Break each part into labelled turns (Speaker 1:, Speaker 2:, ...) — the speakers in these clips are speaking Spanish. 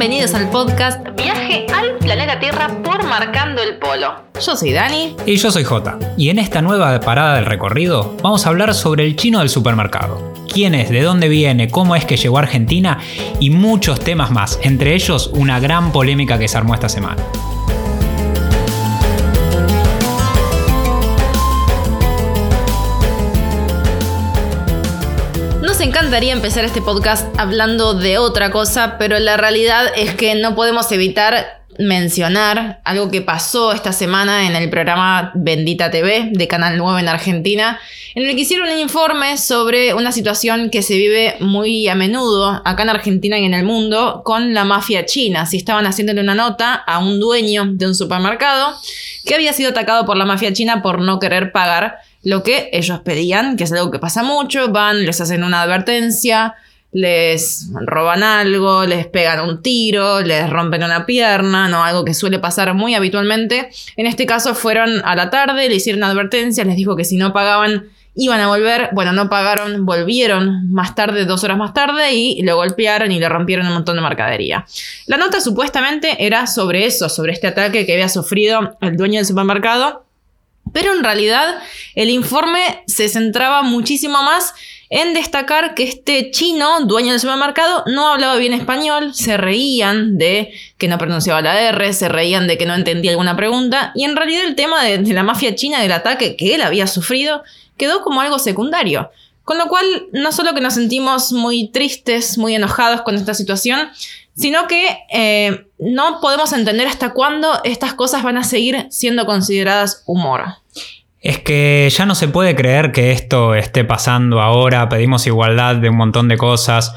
Speaker 1: Bienvenidos al podcast Viaje al planeta Tierra por Marcando el Polo. Yo soy Dani.
Speaker 2: Y yo soy Jota. Y en esta nueva parada del recorrido vamos a hablar sobre el chino del supermercado. ¿Quién es? ¿De dónde viene? ¿Cómo es que llegó a Argentina? Y muchos temas más, entre ellos una gran polémica que se armó esta semana.
Speaker 1: Encantaría empezar este podcast hablando de otra cosa, pero la realidad es que no podemos evitar mencionar algo que pasó esta semana en el programa Bendita TV de Canal 9 en Argentina, en el que hicieron un informe sobre una situación que se vive muy a menudo acá en Argentina y en el mundo con la mafia china. Si estaban haciéndole una nota a un dueño de un supermercado que había sido atacado por la mafia china por no querer pagar lo que ellos pedían, que es algo que pasa mucho, van, les hacen una advertencia, les roban algo, les pegan un tiro, les rompen una pierna, ¿no? Algo que suele pasar muy habitualmente. En este caso fueron a la tarde, le hicieron advertencia, les dijo que si no pagaban iban a volver. Bueno, no pagaron, volvieron más tarde, dos horas más tarde, y lo golpearon y le rompieron un montón de mercadería. La nota supuestamente era sobre eso, sobre este ataque que había sufrido el dueño del supermercado pero en realidad el informe se centraba muchísimo más en destacar que este chino, dueño del supermercado, no hablaba bien español, se reían de que no pronunciaba la R, se reían de que no entendía alguna pregunta, y en realidad el tema de, la mafia china, del ataque que él había sufrido, quedó como algo secundario. Con lo cual, no solo que nos sentimos muy tristes, muy enojados con esta situación, sino que eh, no podemos entender hasta cuándo estas cosas van a seguir siendo consideradas humor.
Speaker 2: Es que ya no se puede creer que esto esté pasando ahora, pedimos igualdad de un montón de cosas,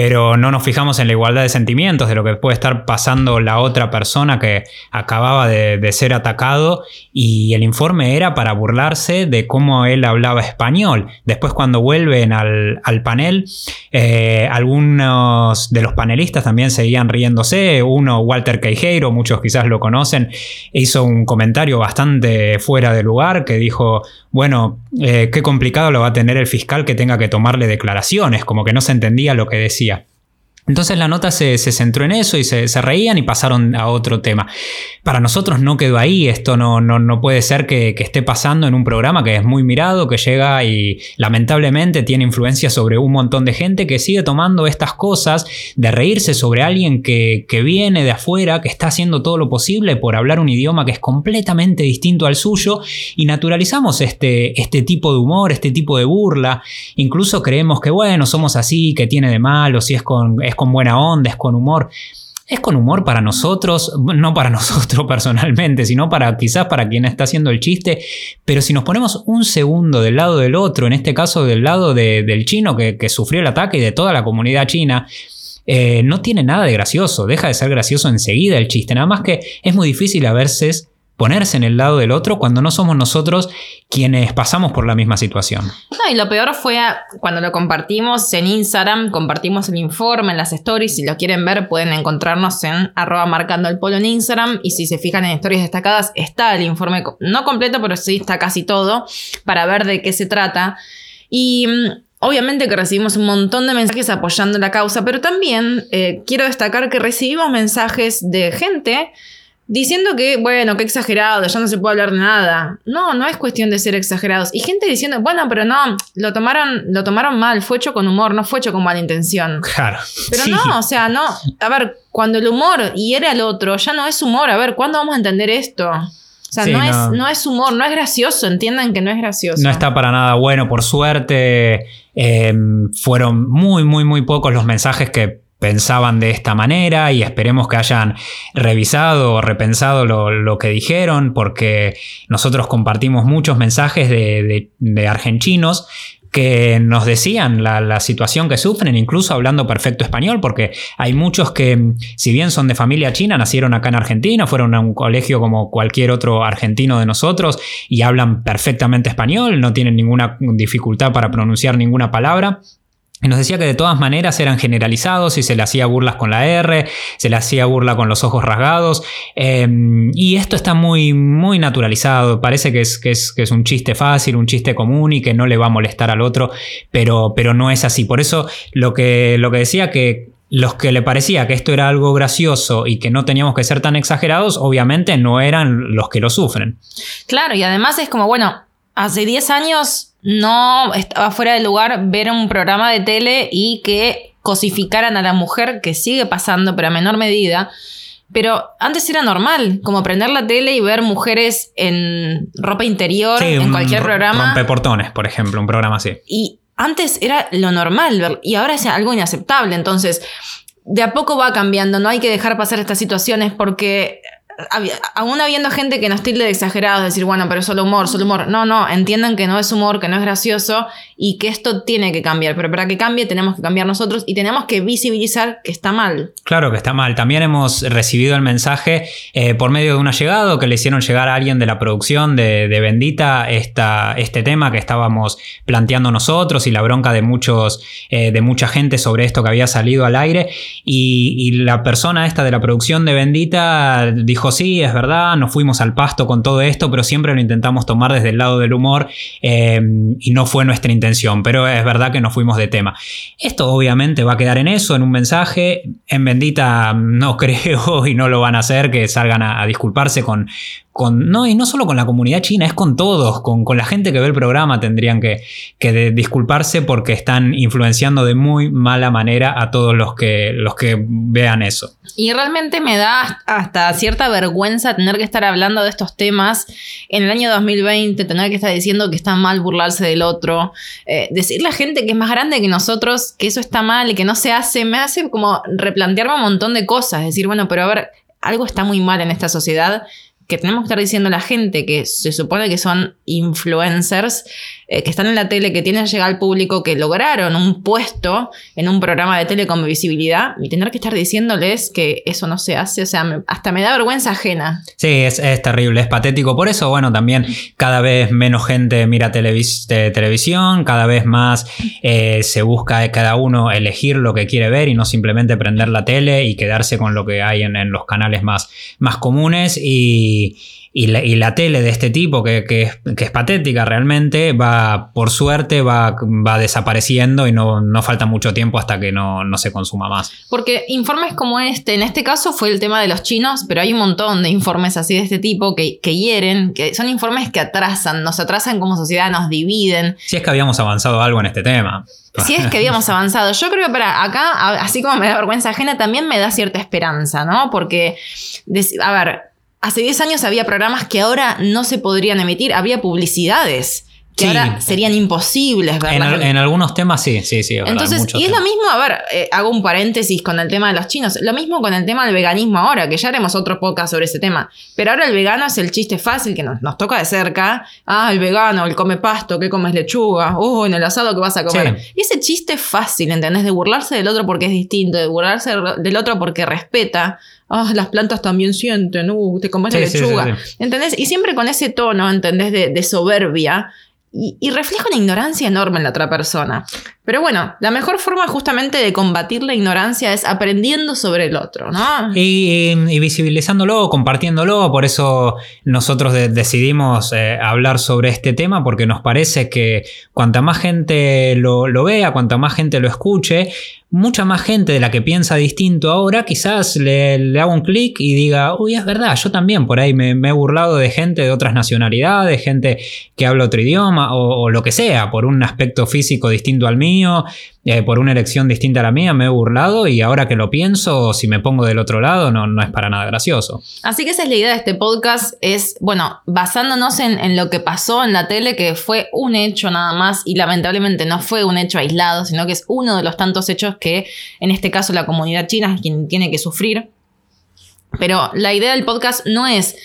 Speaker 2: pero no nos fijamos en la igualdad de sentimientos, de lo que puede estar pasando la otra persona que acababa de, ser atacado y el informe era para burlarse de cómo él hablaba español. Después cuando vuelven al, panel, eh, algunos de los panelistas también seguían riéndose, uno, Walter Queijeiro, muchos quizás lo conocen, hizo un comentario bastante fuera de lugar que dijo, bueno, eh, qué complicado lo va a tener el fiscal que tenga que tomarle declaraciones, como que no se entendía lo que decía. Yeah. Entonces la nota se, centró en eso y se, reían y pasaron a otro tema. Para nosotros no quedó ahí, esto no, no, puede ser que, esté pasando en un programa que es muy mirado, que llega y lamentablemente tiene influencia sobre un montón de gente que sigue tomando estas cosas de reírse sobre alguien que, viene de afuera, que está haciendo todo lo posible por hablar un idioma que es completamente distinto al suyo y naturalizamos este, este tipo de humor, este tipo de burla. Incluso creemos que bueno, somos así, que tiene de malo, si es con con buena onda, es con humor. Es con humor para nosotros, no para nosotros personalmente, sino para quizás para quien está haciendo el chiste. Pero si nos ponemos un segundo del lado del otro, en este caso del lado del chino que, sufrió el ataque y de toda la comunidad china, eh, no tiene nada de gracioso, deja de ser gracioso enseguida el chiste. Nada más que es muy difícil a veces ponerse en el lado del otro cuando no somos nosotros quienes pasamos por la misma situación.
Speaker 1: No, y lo peor fue cuando lo compartimos en Instagram, compartimos el informe en las stories, si lo quieren ver pueden encontrarnos en arroba marcando el polo en Instagram y si se fijan en historias destacadas está el informe, no completo, pero sí está casi todo, para ver de qué se trata. Y mm, Obviamente que recibimos un montón de mensajes apoyando la causa, pero también eh, quiero destacar que recibimos mensajes de gente diciendo que, bueno, qué exagerado, ya no se puede hablar de nada. No, no es cuestión de ser exagerados. Y gente diciendo, bueno, pero no, lo tomaron, lo tomaron mal, fue hecho con humor, no fue hecho con mala intención.
Speaker 2: Claro.
Speaker 1: Pero no, o sea, no. A ver, cuando el humor hiere al otro, ya no es humor. A ver, ¿cuándo vamos a entender esto? O sea, no, Es, no es humor, no es gracioso, entiendan que no es gracioso.
Speaker 2: No está para nada bueno, por suerte. Eh, fueron muy, muy, muy pocos los mensajes que pensaban de esta manera y esperemos que hayan revisado o repensado lo, que dijeron porque nosotros compartimos muchos mensajes de, argentinos que nos decían la, situación que sufren, incluso hablando perfecto español, porque hay muchos que, si bien son de familia china, nacieron acá en Argentina, fueron a un colegio como cualquier otro argentino de nosotros y hablan perfectamente español, no tienen ninguna dificultad para pronunciar ninguna palabra. Nos decía que de todas maneras eran generalizados y se le hacía burlas con la R, se le hacía burla con los ojos rasgados. Em, y esto está muy, muy naturalizado. Parece que es, que, es, que es, un chiste fácil, un chiste común y que no le va a molestar al otro, pero, pero no es así. Por eso lo que, lo que decía que los que le parecía que esto era algo gracioso y que no teníamos que ser tan exagerados, obviamente no eran los que lo sufren.
Speaker 1: Claro, y además es como, bueno, hace 10 años no estaba fuera de lugar ver un programa de tele y que cosificaran a la mujer, que sigue pasando, pero a menor medida. Pero antes era normal, como prender la tele y ver mujeres en ropa interior en cualquier programa.
Speaker 2: portones, por ejemplo, un programa así.
Speaker 1: Y antes era lo normal y ahora es algo inaceptable. Entonces, de a poco va cambiando, no hay que dejar pasar estas situaciones porque aún habiendo gente que nos tilde de exagerados, decir, bueno, pero solo humor, solo humor. No, no, entiendan que no es humor, que no es gracioso y que esto tiene que cambiar. Pero para que cambie tenemos que cambiar nosotros y tenemos que visibilizar que está mal.
Speaker 2: Claro que está mal. También hemos recibido el mensaje eh, por medio de un allegado que le hicieron llegar a alguien de la producción de, Bendita esta, este tema que estábamos planteando nosotros y la bronca de, muchos, eh, de mucha gente sobre esto que había salido al aire. Y, y la persona esta de la producción de Bendita dijo, sí, es verdad, nos fuimos al pasto con todo esto, pero siempre lo intentamos tomar desde el lado del humor eh, y no fue nuestra intención, pero es verdad que nos fuimos de tema. Esto obviamente va a quedar en eso, en un mensaje. En Bendita no creo y no lo van a hacer que salgan a disculparse con, no, y no solo con la comunidad china, es con todos, con, la gente que ve el programa tendrían que, disculparse porque están influenciando de muy mala manera a todos los que, los que vean eso.
Speaker 1: Y realmente me da hasta cierta vergüenza tener que estar hablando de estos temas en el año 2020, tener que estar diciendo que está mal burlarse del otro, eh, decirle a gente que es más grande que nosotros que eso está mal y que no se hace, me hace como replantearme un montón de cosas, decir, bueno, pero a ver, algo está muy mal en esta sociedad que tenemos que estar diciendo a la gente que se supone que son influencers, eh, que están en la tele, que tienen que llegar al público, que lograron un puesto en un programa de tele con visibilidad, y tener que estar diciéndoles que eso no se hace, o sea, hasta me da vergüenza ajena.
Speaker 2: Sí, es, terrible, es patético. Por eso, bueno, también cada vez menos gente mira televisión, cada vez más eh, se busca cada uno elegir lo que quiere ver y no simplemente prender la tele y quedarse con lo que hay en, en los canales más, más comunes. Y, y la, tele de este tipo, que, es, patética realmente, va, por suerte, va, va desapareciendo y no, no, falta mucho tiempo hasta que no, se consuma más.
Speaker 1: Porque informes como este, en este caso fue el tema de los chinos, pero hay un montón de informes así de este tipo que, que hieren, que son informes que atrasan, nos atrasan como sociedad, nos dividen.
Speaker 2: Si es que habíamos avanzado algo en este tema.
Speaker 1: Si es que habíamos avanzado. Yo creo que para acá, así como me da vergüenza ajena, también me da cierta esperanza, ¿no? Porque, a ver, hace 10 años había programas que ahora no se podrían emitir, había publicidades que ahora serían imposibles,
Speaker 2: ¿verdad? En, algunos temas sí, sí, sí.
Speaker 1: Entonces, y es lo mismo, a ver, eh, hago un paréntesis con el tema de los chinos, lo mismo con el tema del veganismo ahora, que ya haremos otro podcast sobre ese tema, pero ahora el vegano es el chiste fácil que nos, toca de cerca, ah, el vegano, el come pasto, que comes lechuga, oh, en el asado que vas a comer. Y ese chiste fácil, ¿entendés? De burlarse del otro porque es distinto, de burlarse del otro porque respeta, ah, las plantas también sienten, uh, te comes la lechuga. ¿Entendés? Y siempre con ese tono, ¿entendés? De, soberbia. Y, y, refleja una ignorancia enorme en la otra persona. Pero bueno, la mejor forma justamente de combatir la ignorancia es aprendiendo sobre el otro, ¿no?
Speaker 2: Y, visibilizándolo, compartiéndolo, por eso nosotros decidimos eh, hablar sobre este tema, porque nos parece que cuanta más gente lo, vea, cuanta más gente lo escuche, mucha más gente de la que piensa distinto ahora, quizás le, haga un clic y diga, uy, es verdad, yo también por ahí me, he burlado de gente de otras nacionalidades, gente que habla otro idioma o lo que sea, por un aspecto físico distinto al mío eh, por una elección distinta a la mía, me he burlado y ahora que lo pienso, si me pongo del otro lado, no, es para nada gracioso.
Speaker 1: Así que esa es la idea de este podcast, es, bueno, basándonos en, en lo que pasó en la tele, que fue un hecho nada más y lamentablemente no fue un hecho aislado, sino que es uno de los tantos hechos que en este caso la comunidad china es quien tiene que sufrir. Pero la idea del podcast no es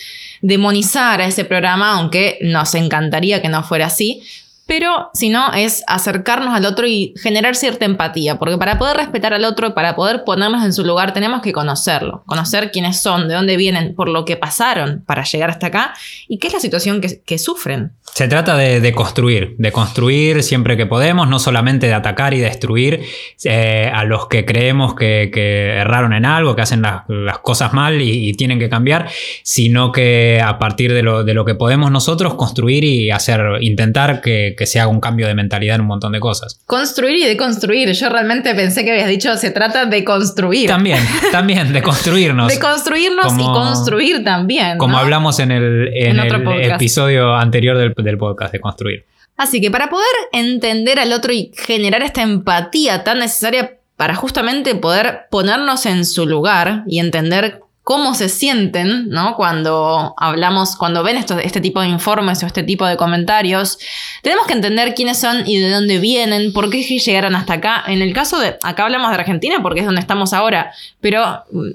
Speaker 1: demonizar a ese programa, aunque nos encantaría que no fuera así, pero si no es acercarnos al otro y generar cierta empatía, porque para poder respetar al otro, para poder ponernos en su lugar, tenemos que conocerlo, conocer quiénes son, de dónde vienen, por lo que pasaron para llegar hasta acá y qué es la situación que, sufren.
Speaker 2: Se trata de, construir, de construir siempre que podemos, no solamente de atacar y destruir eh, a los que creemos que, erraron en algo, que hacen las, cosas mal y, tienen que cambiar, sino que a partir de lo, de lo que podemos nosotros construir y hacer, intentar que que, que se haga un cambio de mentalidad en un montón de cosas.
Speaker 1: Construir y deconstruir. Yo realmente pensé que habías dicho se trata de construir.
Speaker 2: También, también, de construirnos.
Speaker 1: de construirnos y construir también.
Speaker 2: Como hablamos en el, en el episodio anterior del, del podcast, de construir.
Speaker 1: Así que para poder entender al otro y generar esta empatía tan necesaria para justamente poder ponernos en su lugar y entender cómo se sienten, ¿no? Cuando hablamos, cuando ven este tipo de informes o este tipo de comentarios, tenemos que entender quiénes son y de dónde vienen, por qué llegaron hasta acá. En el caso de, acá hablamos de Argentina porque es donde estamos ahora, pero mm,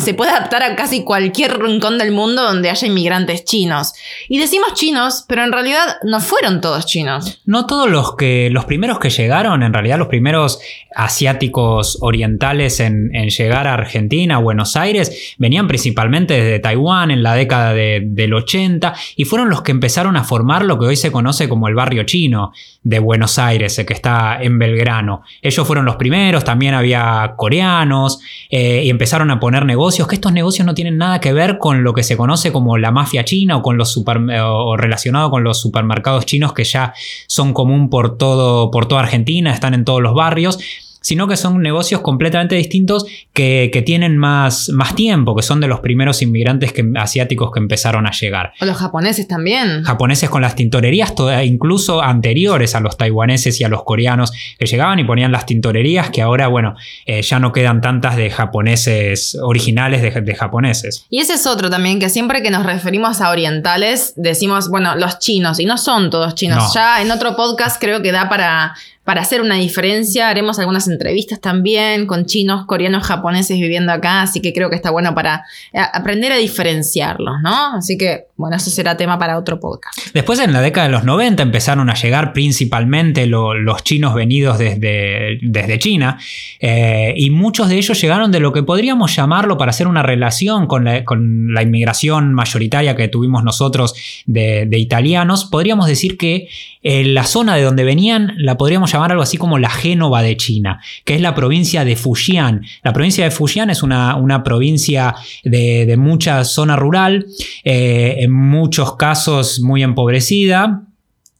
Speaker 1: se puede adaptar a casi cualquier rincón del mundo donde haya inmigrantes chinos. Y decimos chinos, pero en realidad no fueron todos chinos.
Speaker 2: No todos los que. Los primeros que llegaron, en realidad, los primeros asiáticos orientales en, llegar a Argentina, Buenos Aires, venían principalmente desde Taiwán en la década del 80 y fueron los que empezaron a formar lo que hoy se conoce como el barrio chino de Buenos Aires, que está en Belgrano. Ellos fueron los primeros, también había coreanos eh, y empezaron a poner negocios, que estos negocios no tienen nada que ver con lo que se conoce como la mafia china o, con los super, o relacionado con los supermercados chinos que ya son común por, todo, por toda Argentina, están en todos los barrios sino que son negocios completamente distintos que, tienen más, más, tiempo, que son de los primeros inmigrantes asiáticos que empezaron a llegar.
Speaker 1: O los japoneses también.
Speaker 2: Japoneses con las tintorerías, incluso anteriores a los taiwaneses y a los coreanos, que llegaban y ponían las tintorerías, que ahora, bueno, eh, ya no quedan tantas de japoneses originales de, de japoneses.
Speaker 1: Y ese es otro también, que siempre que nos referimos a orientales, decimos, bueno, los chinos, y no son todos chinos. Ya en otro podcast creo que da para para hacer una diferencia. Haremos algunas entrevistas también con chinos, coreanos, japoneses viviendo acá, así que creo que está bueno para eh, aprender a diferenciarlos, ¿no? Así que, bueno, eso será tema para otro podcast.
Speaker 2: Después, en la década de los 90, empezaron a llegar principalmente los chinos venidos desde, desde China, eh, y muchos de ellos llegaron de lo que podríamos llamarlo para hacer una relación con la, inmigración mayoritaria que tuvimos nosotros de, italianos. Podríamos decir que eh, la zona de donde venían la podríamos llamar algo así como la Génova de China, que es la provincia de Fujian. La provincia de Fujian es una, una provincia de, mucha zona rural, eh, en muchos casos muy empobrecida,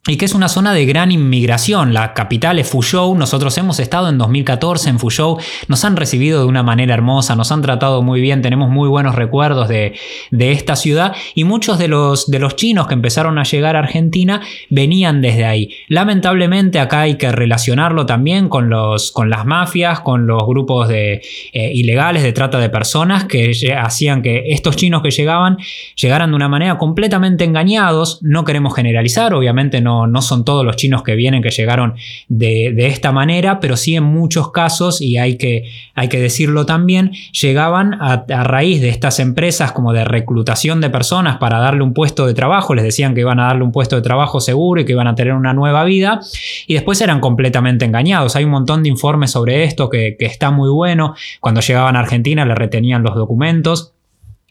Speaker 2: y que es una zona de gran inmigración. La capital es Fuzhou, nosotros hemos estado en 2014 en Fuzhou, nos han recibido de una manera hermosa, nos han tratado muy bien, tenemos muy buenos recuerdos de, esta ciudad y muchos de los, de los chinos que empezaron a llegar a Argentina venían desde ahí. Lamentablemente acá hay que relacionarlo también con, los, con las mafias, con los grupos de, eh, ilegales de trata de personas que hacían que estos chinos que llegaban llegaran de una manera completamente engañados. No queremos generalizar, obviamente no no, son todos los chinos que vienen que llegaron de, esta manera, pero sí en muchos casos, y hay que, hay que decirlo también, llegaban a, raíz de estas empresas como de reclutación de personas para darle un puesto de trabajo, les decían que iban a darle un puesto de trabajo seguro y que iban a tener una nueva vida, y después eran completamente engañados. Hay un montón de informes sobre esto que, que está muy bueno. Cuando llegaban a Argentina le retenían los documentos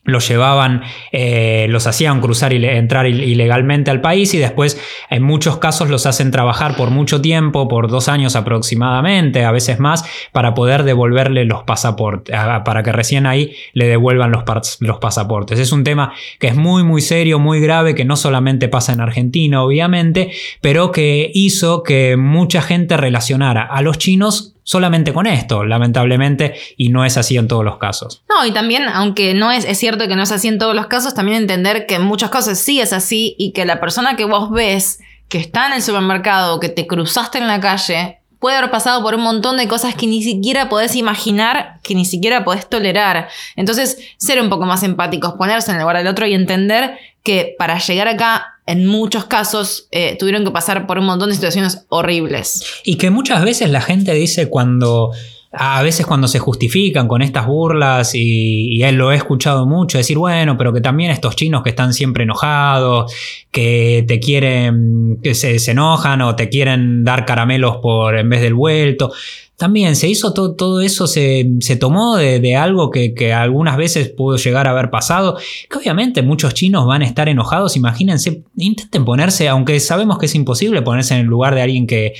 Speaker 2: los llevaban, eh, los hacían cruzar y entrar ilegalmente al país y después en muchos casos los hacen trabajar por mucho tiempo, por dos años aproximadamente, a veces más, para poder devolverle los pasaportes, para que recién ahí le devuelvan los, los pasaportes. Es un tema que es muy, muy serio, muy grave, que no solamente pasa en Argentina, obviamente, pero que hizo que mucha gente relacionara a los chinos solamente con esto, lamentablemente, y no es así en todos los casos.
Speaker 1: No, y también, aunque no es, cierto que no es así en todos los casos, también entender que en muchos casos sí es así y que la persona que vos ves que está en el supermercado, que te cruzaste en la calle, puede haber pasado por un montón de cosas que ni siquiera podés imaginar, que ni siquiera podés tolerar. Entonces, ser un poco más empáticos, ponerse en el lugar del otro y entender que para llegar acá en muchos casos eh, tuvieron que pasar por un montón de situaciones horribles.
Speaker 2: Y que muchas veces la gente dice cuando a veces cuando se justifican con estas burlas, y, él lo he escuchado mucho, decir, bueno, pero que también estos chinos que están siempre enojados, que te quieren, que se, enojan o te quieren dar caramelos por en vez del vuelto. También se hizo todo, todo eso, se, tomó de, algo que, algunas veces pudo llegar a haber pasado, que obviamente muchos chinos van a estar enojados, imagínense, intenten ponerse, aunque sabemos que es imposible ponerse en el lugar de alguien que,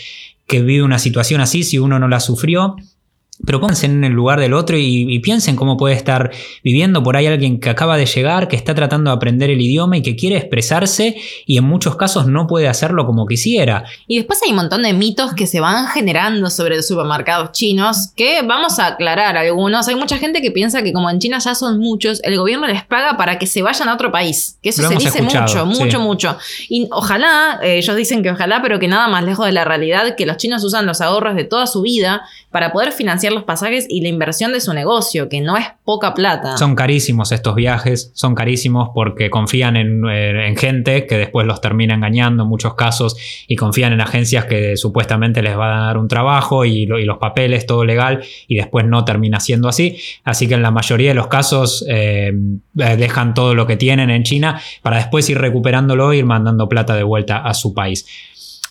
Speaker 2: que vive una situación así si uno no la sufrió, pero pónganse en el lugar del otro y, piensen cómo puede estar viviendo por ahí alguien que acaba de llegar, que está tratando de aprender el idioma y que quiere expresarse y en muchos casos no puede hacerlo como quisiera.
Speaker 1: Y después hay un montón de mitos que se van generando sobre los supermercados chinos que vamos a aclarar algunos. Hay mucha gente que piensa que como en China ya son muchos, el gobierno les paga para que se vayan a otro país. Que eso se dice mucho, mucho, mucho. Y ojalá, eh, ellos dicen que ojalá, pero que nada más lejos de la realidad, que los chinos usan los ahorros de toda su vida para poder financiar los pasajes y la inversión de su negocio, que no es poca plata.
Speaker 2: Son carísimos estos viajes, son carísimos porque confían en, eh, gente que después los termina engañando en muchos casos y confían en agencias que supuestamente les van a dar un trabajo y, los papeles, todo legal, y después no termina siendo así. Así que en la mayoría de los casos eh, eh, dejan todo lo que tienen en China para después ir recuperándolo e ir mandando plata de vuelta a su país.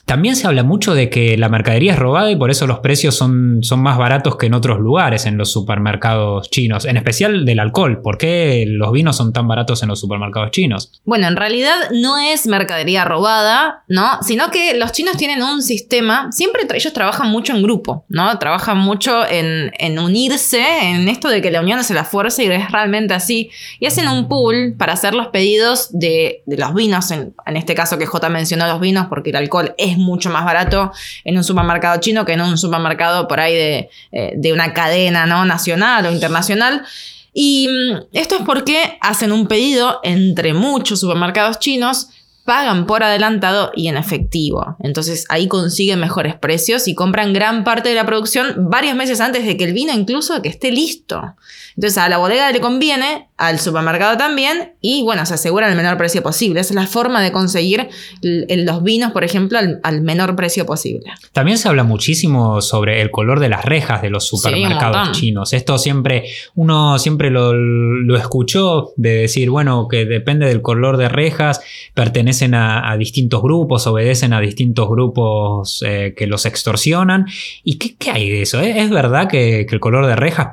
Speaker 2: También se habla mucho de que la mercadería es robada y por eso los precios son, son más baratos que en otros lugares en los supermercados chinos, en especial del alcohol. ¿Por qué los vinos son tan baratos en los supermercados chinos?
Speaker 1: Bueno, en realidad no es mercadería robada, ¿no? Sino que los chinos tienen un sistema, siempre ellos trabajan mucho en grupo, ¿no? Trabajan mucho en, unirse, en esto de que la unión es la fuerza y es realmente así. Y hacen un pool para hacer los pedidos de, los vinos, en, en este caso que J mencionó los vinos porque el alcohol es mucho más barato en un supermercado chino que en un supermercado por ahí de, eh, una cadena ¿no? nacional o internacional. Y mm, esto es porque hacen un pedido entre muchos supermercados chinos pagan por adelantado y en efectivo. Entonces ahí consiguen mejores precios y compran gran parte de la producción varios meses antes de que el vino incluso que esté listo. Entonces a la bodega le conviene, al supermercado también, y bueno, se aseguran el menor precio posible. Esa es la forma de conseguir los vinos, por ejemplo, al, menor precio posible.
Speaker 2: También se habla muchísimo sobre el color de las rejas de los supermercados chinos. Esto siempre, uno siempre lo, escuchó de decir, bueno, que depende del color de rejas, pertenecen a, distintos grupos, obedecen a distintos grupos eh, que los extorsionan. ¿Y qué, hay de eso? ¿Es verdad que, que el color de rejas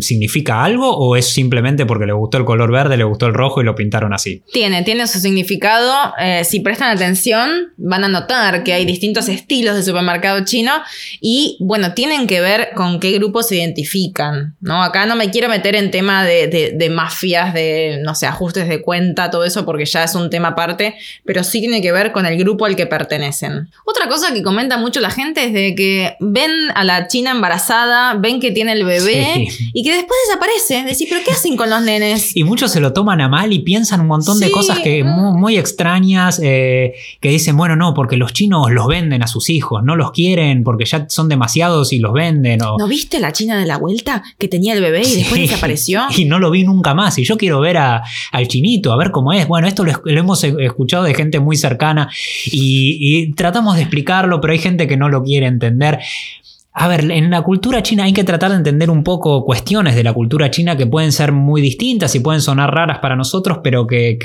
Speaker 2: significa algo o es simplemente porque le gustó el color verde, le gustó el rojo y lo pintaron así?
Speaker 1: Tiene, tiene su significado. Eh, si prestan atención, van a notar que hay distintos estilos de supermercado chino y bueno, tienen que ver con qué grupos se identifican. ¿no? Acá no me quiero meter en tema de, de mafias, de, no sé, ajustes de cuenta, todo eso, porque ya es un tema aparte, pero sí tiene que ver con el grupo al que pertenecen. Otra cosa que comenta mucho la gente es de que ven a la china embarazada, ven que tiene el bebé y que después desaparece Decir, pero ¿qué hacen con los nenes?
Speaker 2: Y muchos se lo toman a mal y piensan un montón de cosas que muy, extrañas, eh, que dicen, bueno, no, porque los chinos los venden a sus hijos, no los quieren porque ya son demasiados y los venden.
Speaker 1: ¿No viste la china de la vuelta que tenía el bebé y después desapareció?
Speaker 2: Y no lo vi nunca más. Y yo quiero ver al chinito, a ver cómo es. Bueno, esto lo, hemos escuchado de gente muy cercana y tratamos de explicarlo, pero hay gente que no lo quiere entender. A ver, en la cultura china hay que tratar de entender un poco cuestiones de la cultura china que pueden ser muy distintas y pueden sonar raras para nosotros, pero que,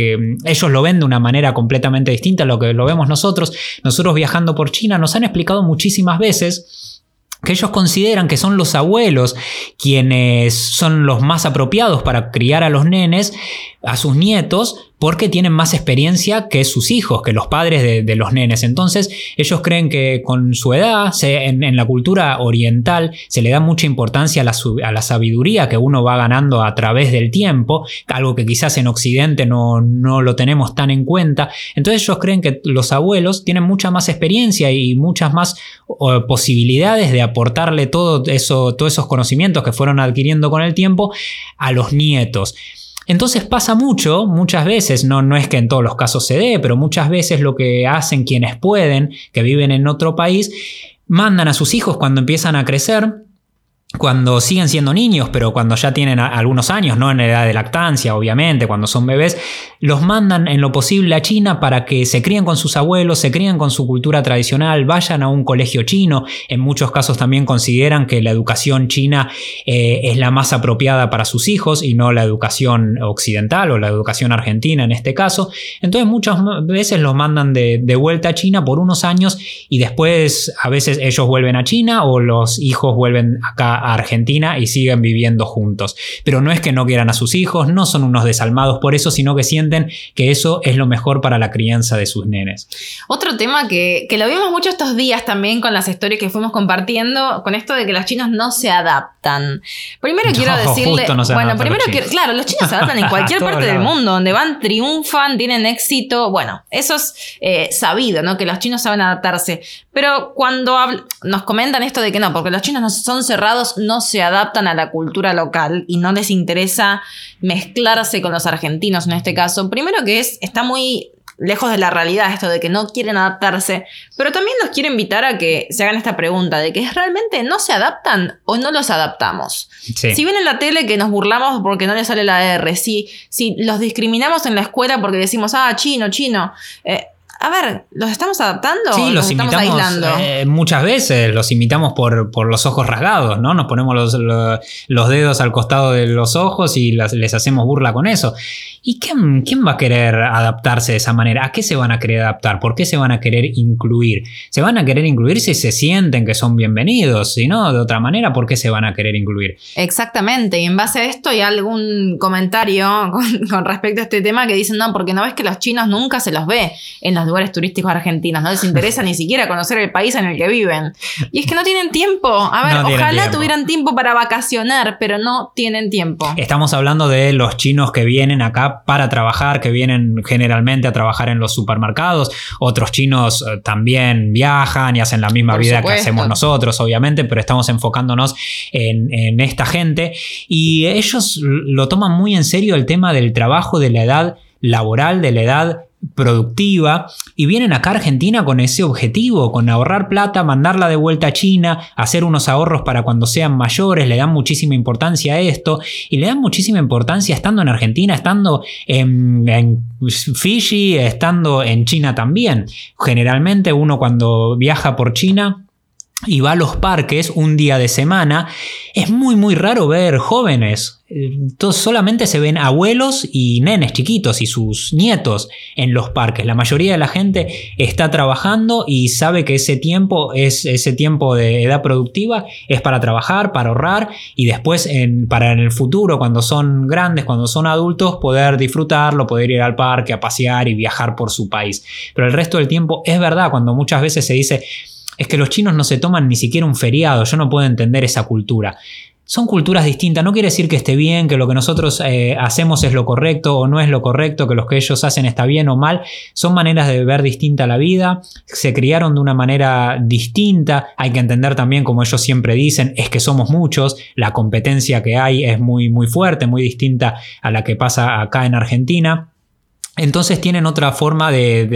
Speaker 2: ellos lo ven de una manera completamente distinta a lo que lo vemos nosotros. Nosotros viajando por China nos han explicado muchísimas veces que ellos consideran que son los abuelos quienes son los más apropiados para criar a los nenes, a sus nietos, porque tienen más experiencia que sus hijos, que los padres de, los nenes. Entonces, ellos creen que con su edad, en, la cultura oriental, se le da mucha importancia a la, sabiduría que uno va ganando a través del tiempo, algo que quizás en Occidente no, lo tenemos tan en cuenta. Entonces, ellos creen que los abuelos tienen mucha más experiencia y muchas más posibilidades de aportarle todo eso, todos esos conocimientos que fueron adquiriendo con el tiempo a los nietos. Entonces pasa mucho, muchas veces, no, no es que en todos los casos se dé, pero muchas veces lo que hacen quienes pueden, que viven en otro país, mandan a sus hijos cuando empiezan a crecer cuando siguen siendo niños, pero cuando ya tienen algunos años, no en edad de lactancia, obviamente, cuando son bebés, los mandan en lo posible a China para que se críen con sus abuelos, se críen con su cultura tradicional, vayan a un colegio chino. En muchos casos también consideran que la educación china eh, es la más apropiada para sus hijos y no la educación occidental o la educación argentina en este caso. Entonces muchas veces los mandan de vuelta a China por unos años y después a veces ellos vuelven a China o los hijos vuelven acá a Argentina y siguen viviendo juntos. Pero no es que no quieran a sus hijos, no son unos desalmados por eso, sino que sienten que eso es lo mejor para la crianza de sus nenes.
Speaker 1: Otro tema que, lo vimos mucho estos días también con las historias que fuimos compartiendo, con esto de que los chinos no se adaptan adaptan? Primero quiero decirle, bueno, primero quiero, claro, los chinos se adaptan en cualquier parte del mundo, donde van, triunfan, tienen éxito, bueno, eso es eh, sabido, ¿no? Que los chinos saben adaptarse, pero cuando nos comentan esto de que no, porque los chinos no son cerrados, no se adaptan a la cultura local y no les interesa mezclarse con los argentinos en este caso, primero que es, está muy lejos de la realidad esto de que no quieren adaptarse, pero también nos quiere invitar a que se hagan esta pregunta de que realmente no se adaptan o no los adaptamos. Si ven en la tele que nos burlamos porque no les sale la R, si, si los discriminamos en la escuela porque decimos, ah, chino, chino, eh, a ver, ¿los estamos adaptando?
Speaker 2: Sí, los, estamos aislando? Eh, muchas veces los imitamos por, por, los ojos rasgados, ¿no? Nos ponemos los, dedos al costado de los ojos y les hacemos burla con eso. ¿Y quién, quién, va a querer adaptarse de esa manera? ¿A qué se van a querer adaptar? ¿Por qué se van a querer incluir? Se van a querer incluir si se sienten que son bienvenidos, si no, de otra manera, ¿por qué se van a querer incluir?
Speaker 1: Exactamente, y en base a esto hay algún comentario con, con respecto a este tema que dicen, no, porque no ves que los chinos nunca se los ve en los lugares turísticos argentinos, no les interesa ni siquiera conocer el país en el que viven. Y es que no tienen tiempo. A ver, ojalá tuvieran tiempo para vacacionar, pero no tienen tiempo.
Speaker 2: Estamos hablando de los chinos que vienen acá para trabajar, que vienen generalmente a trabajar en los supermercados. Otros chinos eh, también viajan y hacen la misma vida que hacemos nosotros, obviamente, pero estamos enfocándonos en, en esta gente. Y ellos lo toman muy en serio el tema del trabajo, de la edad laboral, de la edad productiva y vienen acá a Argentina con ese objetivo, con ahorrar plata, mandarla de vuelta a China, hacer unos ahorros para cuando sean mayores, le dan muchísima importancia a esto y le dan muchísima importancia estando en Argentina, estando en, en Fiji, estando en China también. Generalmente uno cuando viaja por China y va a los parques un día de semana, es muy muy raro ver jóvenes. Solamente se ven abuelos y nenes chiquitos y sus nietos en los parques. La mayoría de la gente está trabajando y sabe que ese tiempo es ese tiempo de edad productiva es para trabajar, para ahorrar y después en, para en el futuro cuando son grandes, cuando son adultos poder disfrutarlo, poder ir al parque a pasear y viajar por su país. Pero el resto del tiempo es verdad cuando muchas veces se dice es que los chinos no se toman ni siquiera un feriado, yo no puedo entender esa cultura. Son culturas distintas, no quiere decir que esté bien, que lo que nosotros eh, hacemos es lo correcto o no es lo correcto, que lo que ellos hacen está bien o mal, son maneras de ver distinta la vida, se criaron de una manera distinta, hay que entender también, como ellos siempre dicen, es que somos muchos, la competencia que hay es muy, muy fuerte, muy distinta a la que pasa acá en Argentina. Entonces tienen otra forma de,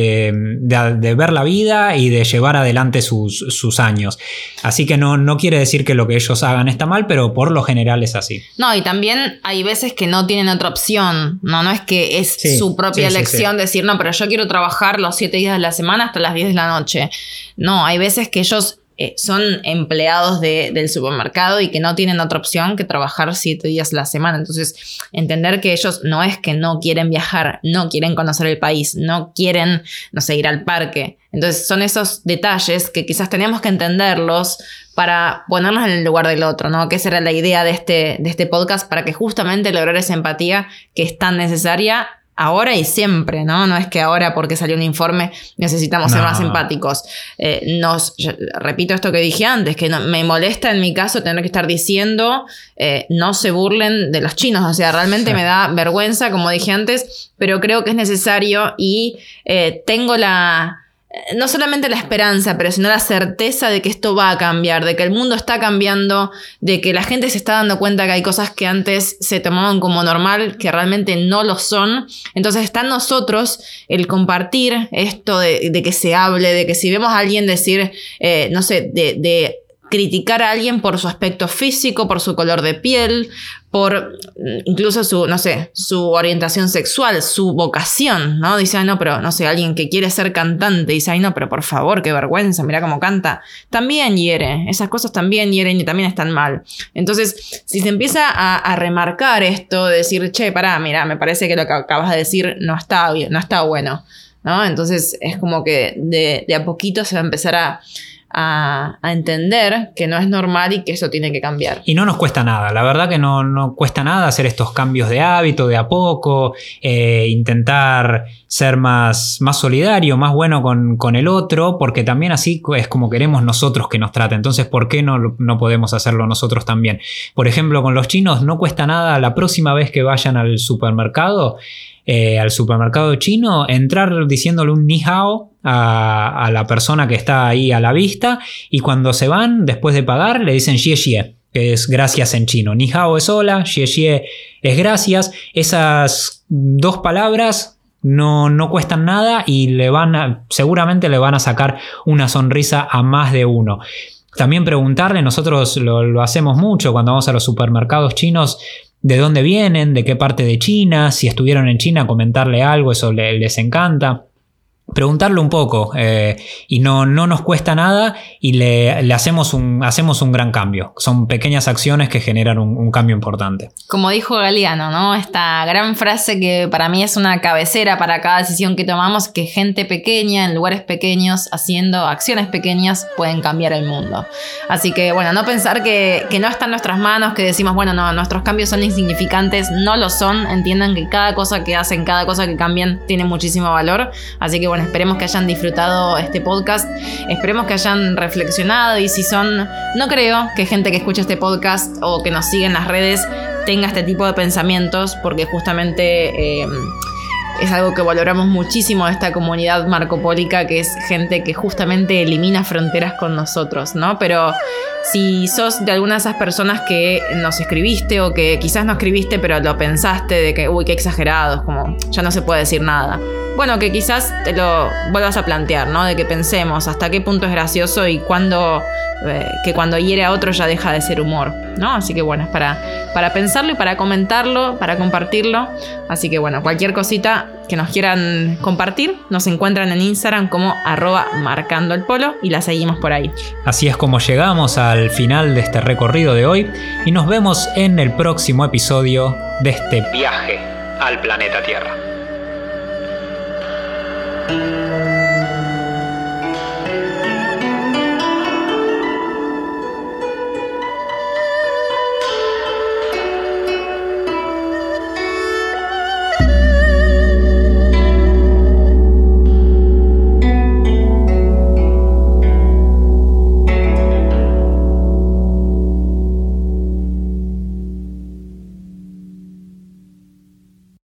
Speaker 2: ver la vida y de llevar adelante sus, años. Así que no, no, quiere decir que lo que ellos hagan está mal, pero por lo general es así.
Speaker 1: No, y también hay veces que no tienen otra opción. No, no es que es su propia elección decir, no, pero yo quiero trabajar los siete días de la semana hasta las 10 de la noche. No, hay veces que ellos eh, son empleados del supermercado y que no tienen otra opción que trabajar siete días a la semana. Entonces, entender que ellos no es que no quieren viajar, no quieren conocer el país, no quieren, no sé, ir al parque. Entonces, son esos detalles que quizás tenemos que entenderlos para ponernos en el lugar del otro, ¿no? Que esa era la idea de este, de este podcast, para que justamente lograr esa empatía que es tan necesaria ahora y siempre, ¿no? No es que ahora porque salió un informe necesitamos ser más empáticos. Eh, nos, repito esto que dije antes, que me molesta en mi caso tener que estar diciendo eh, no se burlen de los chinos, o sea, realmente me da vergüenza, como dije antes, pero creo que es necesario y eh, tengo la no solamente la esperanza, pero sino la certeza de que esto va a cambiar, de que el mundo está cambiando, de que la gente se está dando cuenta que hay cosas que antes se tomaban como normal, que realmente no lo son. Entonces está en nosotros el compartir esto de, que se hable, de que si vemos a alguien decir, eh, no sé, de criticar a alguien por su aspecto físico, por su color de piel, por mm, incluso su, no sé, su orientación sexual, su vocación, ¿no? Dice, no, pero, no sé, alguien que quiere ser cantante, dice, ay, no, pero por favor, qué vergüenza, mira cómo canta. También hiere, esas cosas también hieren y también están mal. Entonces, si se empieza a, remarcar esto, de decir, che, pará, mira, me parece que lo que acabas de decir no está bien, no está bueno, ¿no? Entonces, es como que de, de a poquito se va a empezar a a, entender que no es normal y que eso tiene que cambiar.
Speaker 2: Y no nos cuesta nada, la verdad que no, no cuesta nada hacer estos cambios de hábito de a poco, eh, intentar ser más, más solidario, más bueno con, el otro, porque también así es como queremos nosotros que nos trate. Entonces, ¿por qué no, no podemos hacerlo nosotros también? Por ejemplo, con los chinos no cuesta nada la próxima vez que vayan al supermercado. Eh, al supermercado chino, entrar diciéndole un ni hao a, la persona que está ahí a la vista y cuando se van, después de pagar, le dicen xie xie, que es gracias en chino. Ni hao es hola, xie xie es gracias. Esas dos palabras no, no, cuestan nada y le van a, seguramente le van a sacar una sonrisa a más de uno. También preguntarle, nosotros lo, hacemos mucho cuando vamos a los supermercados chinos, de dónde vienen, de qué parte de China, si estuvieron en China, comentarle algo, eso les encanta preguntarle un poco eh, y no, no, nos cuesta nada y le, hacemos, un, hacemos un gran cambio. Son pequeñas acciones que generan un, cambio importante.
Speaker 1: Como dijo Galeano, ¿no? Esta gran frase que para mí es una cabecera para cada decisión que tomamos, que gente pequeña en lugares pequeños, haciendo acciones pequeñas, pueden cambiar el mundo. Así que bueno, no pensar que, que no está en nuestras manos, que decimos, bueno, no, nuestros cambios son insignificantes, no lo son, entiendan que cada cosa que hacen, cada cosa que cambian tiene muchísimo valor. Así que esperemos que hayan disfrutado este podcast, esperemos que hayan reflexionado y si son, no creo que gente que escucha este podcast o que nos sigue en las redes tenga este tipo de pensamientos porque justamente... Eh, es algo que valoramos muchísimo de esta comunidad marcopólica, que es gente que justamente elimina fronteras con nosotros, ¿no? Pero si sos de alguna de esas personas que nos escribiste o que quizás no escribiste, pero lo pensaste de que, uy, qué exagerados, como ya no se puede decir nada bueno, que quizás te lo vuelvas a plantear, ¿no? De que pensemos hasta qué punto es gracioso y cuándo, eh, que cuando hiere a otro ya deja de ser humor, ¿no? Así que bueno, es para, para pensarlo y para comentarlo, para compartirlo. Así que bueno, cualquier cosita que nos quieran compartir, nos encuentran en Instagram como arroba marcando el polo y la seguimos por ahí.
Speaker 2: Así es como llegamos al final de este recorrido de hoy y nos vemos en el próximo episodio de este viaje al planeta Tierra.